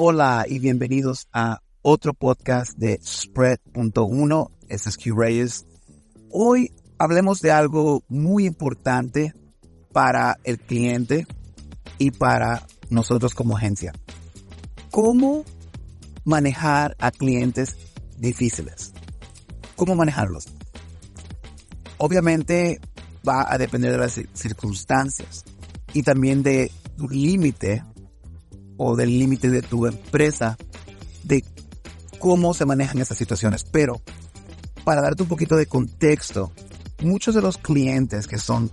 Hola y bienvenidos a otro podcast de Spread.1. Este es Q. Hoy hablemos de algo muy importante para el cliente y para nosotros como agencia. ¿Cómo manejar a clientes difíciles? ¿Cómo manejarlos? Obviamente va a depender de las circunstancias y también de tu límite o del límite de tu empresa de cómo se manejan esas situaciones. Pero para darte un poquito de contexto, muchos de los clientes que son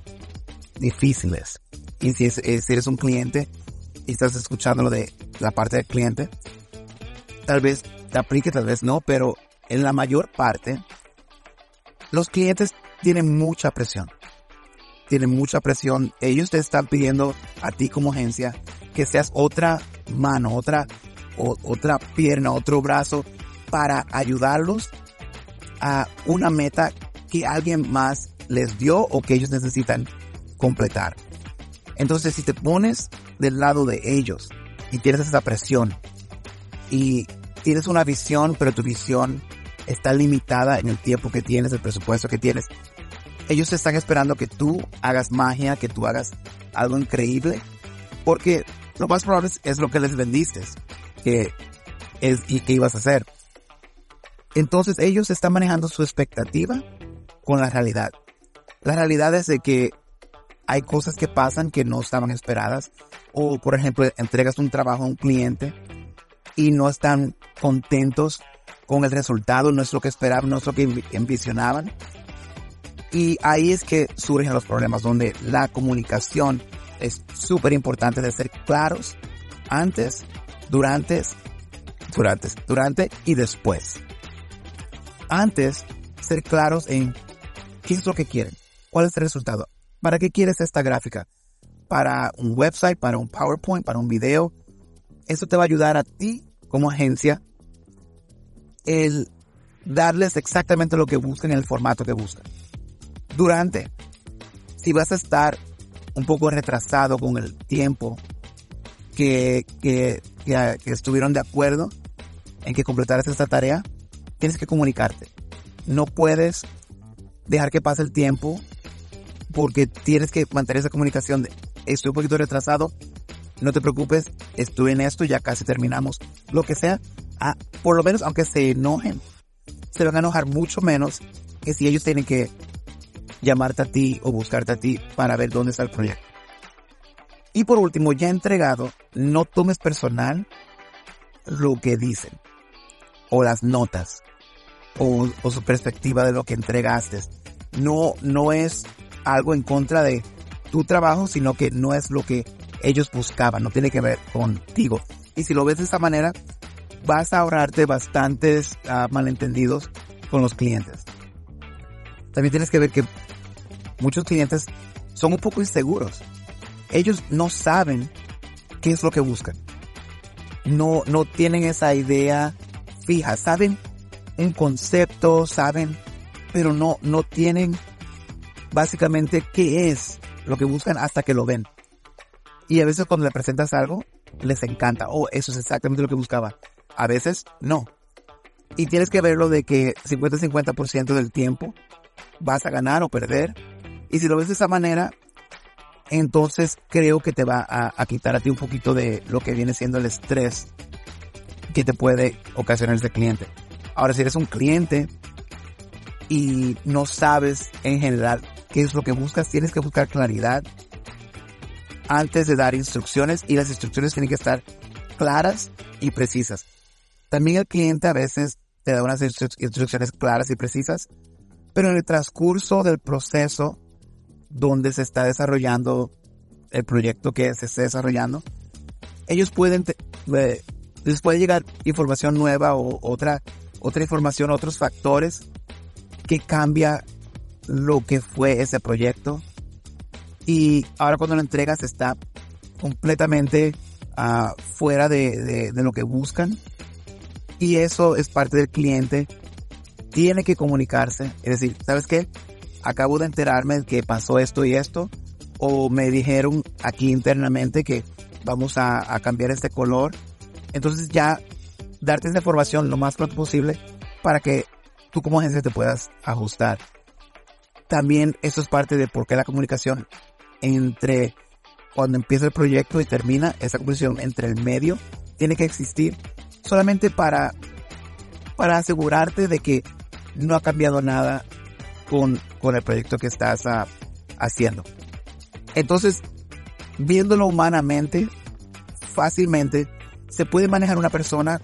difíciles, y si, eh, si eres un cliente y estás escuchando lo de la parte del cliente, tal vez te aplique, tal vez no, pero en la mayor parte, los clientes tienen mucha presión. Tienen mucha presión. Ellos te están pidiendo a ti como agencia que seas otra mano, otra, otra pierna, otro brazo para ayudarlos a una meta que alguien más les dio o que ellos necesitan completar. Entonces, si te pones del lado de ellos y tienes esa presión y tienes una visión, pero tu visión está limitada en el tiempo que tienes, el presupuesto que tienes, ellos están esperando que tú hagas magia, que tú hagas algo increíble, porque lo más probable es, lo que les vendiste, que es y que ibas a hacer. Entonces ellos están manejando su expectativa con la realidad. La realidad es de que hay cosas que pasan que no estaban esperadas. O, por ejemplo, entregas un trabajo a un cliente y no están contentos con el resultado, no es lo que esperaban, no es lo que envisionaban. Y ahí es que surgen los problemas, donde la comunicación es súper importante de ser claros antes, durante, durante, durante y después. Antes, ser claros en qué es lo que quieren, cuál es el resultado, para qué quieres esta gráfica, para un website, para un PowerPoint, para un video. Eso te va a ayudar a ti como agencia el darles exactamente lo que buscan en el formato que buscan. Durante, si vas a estar un poco retrasado con el tiempo que, que, que, estuvieron de acuerdo en que completaras esta tarea, tienes que comunicarte. No puedes dejar que pase el tiempo porque tienes que mantener esa comunicación de estoy un poquito retrasado, no te preocupes, estoy en esto, ya casi terminamos. Lo que sea, ah, por lo menos aunque se enojen, se van a enojar mucho menos que si ellos tienen que llamarte a ti o buscarte a ti para ver dónde está el proyecto. Y por último, ya entregado, no tomes personal lo que dicen o las notas o, su perspectiva de lo que entregaste. No, no es algo en contra de tu trabajo, sino que no es lo que ellos buscaban, no tiene que ver contigo. Y si lo ves de esta manera, vas a ahorrarte bastantes ah, malentendidos con los clientes. También tienes que ver que muchos clientes son un poco inseguros. Ellos no saben qué es lo que buscan. No, no tienen esa idea fija. Saben un concepto, saben, pero no, no tienen básicamente qué es lo que buscan hasta que lo ven. Y a veces cuando le presentas algo, les encanta. Oh, eso es exactamente lo que buscaba. A veces no. Y tienes que verlo de que 50-50% del tiempo vas a ganar o perder y si lo ves de esa manera, entonces creo que te va a, quitar a ti un poquito de lo que viene siendo el estrés que te puede ocasionar ese cliente. Ahora, si eres un cliente y no sabes en general qué es lo que buscas, tienes que buscar claridad antes de dar instrucciones y las instrucciones tienen que estar claras y precisas. También el cliente a veces te da unas instrucciones claras y precisas, pero en el transcurso del proceso donde se está desarrollando el proyecto que se esté desarrollando, ellos pueden, eh, les llegar información nueva o otra, otra información, otros factores que cambia lo que fue ese proyecto. Y ahora cuando lo entregas está completamente uh, fuera de, de, de lo que buscan. Y eso es parte del cliente. Tiene que comunicarse. Es decir, ¿sabes qué? Acabo de enterarme que pasó esto y esto, o me dijeron aquí internamente que vamos a, cambiar este color Entonces ya darte esa información lo más pronto posible para que tú como agencia te puedas ajustar. También eso es parte de por qué la comunicación entre cuando empieza el proyecto y termina, esa comunicación entre el medio tiene que existir solamente para, para asegurarte de que no ha cambiado nada con, con el proyecto que estás ah, haciendo. Entonces, viéndolo humanamente, fácilmente, se puede manejar una persona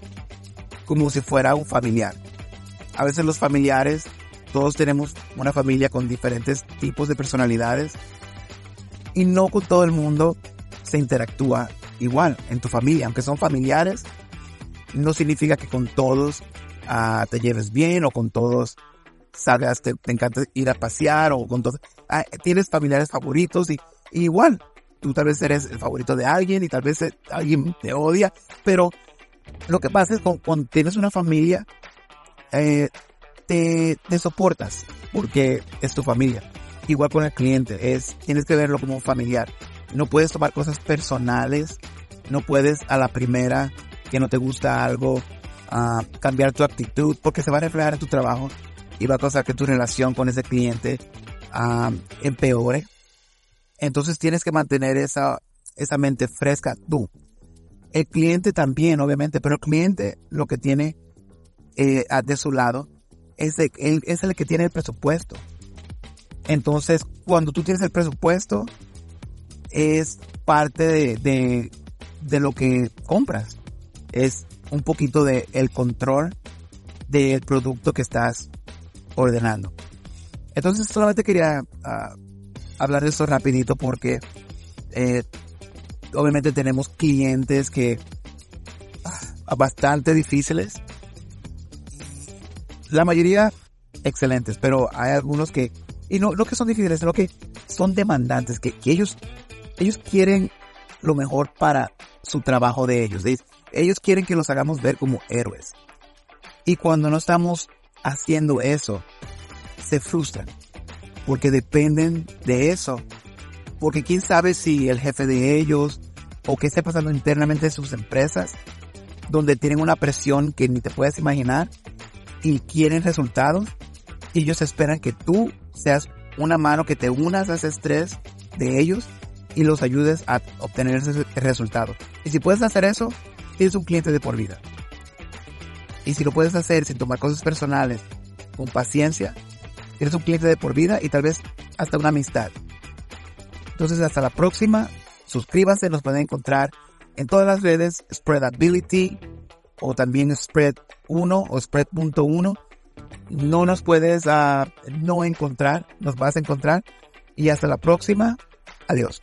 como si fuera un familiar. A veces los familiares, todos tenemos una familia con diferentes tipos de personalidades y no con todo el mundo se interactúa igual en tu familia. Aunque son familiares, no significa que con todos ah, te lleves bien o con todos salgas, te, encanta ir a pasear o con todos. Ah, tienes familiares favoritos y, igual. Tú tal vez eres el favorito de alguien y tal vez eh, alguien te odia, pero lo que pasa es que cuando tienes una familia, eh, te, te soportas porque es tu familia. Igual con el cliente, es, tienes que verlo como familiar. No puedes tomar cosas personales, no puedes a la primera que no te gusta algo, uh, cambiar tu actitud, porque se va a reflejar en tu trabajo y va a causar que tu relación con ese cliente empeore. Entonces tienes que mantener esa, esa mente fresca tú. El cliente también, obviamente, pero el cliente lo que tiene eh, de su lado es, es el que tiene el presupuesto. Entonces, cuando tú tienes el presupuesto, es parte de, de, de lo que compras. Es un poquito de el control del producto que estás ordenando. Entonces solamente quería uh, hablar de esto rapidito porque eh, obviamente tenemos clientes que uh, bastante difíciles. La mayoría excelentes, pero hay algunos que, y no, no que son difíciles, sino que son demandantes, que, que ellos, ellos quieren lo mejor para su trabajo de ellos. Ellos quieren que los hagamos ver como héroes. Y cuando no estamos haciendo eso, se frustran. Porque dependen de eso. Porque quién sabe si el jefe de ellos o qué está pasando internamente en sus empresas, donde tienen una presión que ni te puedes imaginar y quieren resultados, ellos esperan que tú seas una mano que te unas a ese estrés de ellos y los ayudes a obtener ese resultado. Y si puedes hacer eso, tienes un cliente de por vida. Y si lo puedes hacer sin tomar cosas personales, con paciencia, tienes un cliente de por vida y tal vez hasta una amistad. Entonces hasta la próxima, suscríbanse, nos pueden encontrar en todas las redes, Spreadability o también Spread 1 o Spread.1. No nos puedes uh, no encontrar, nos vas a encontrar. Y hasta la próxima, adiós.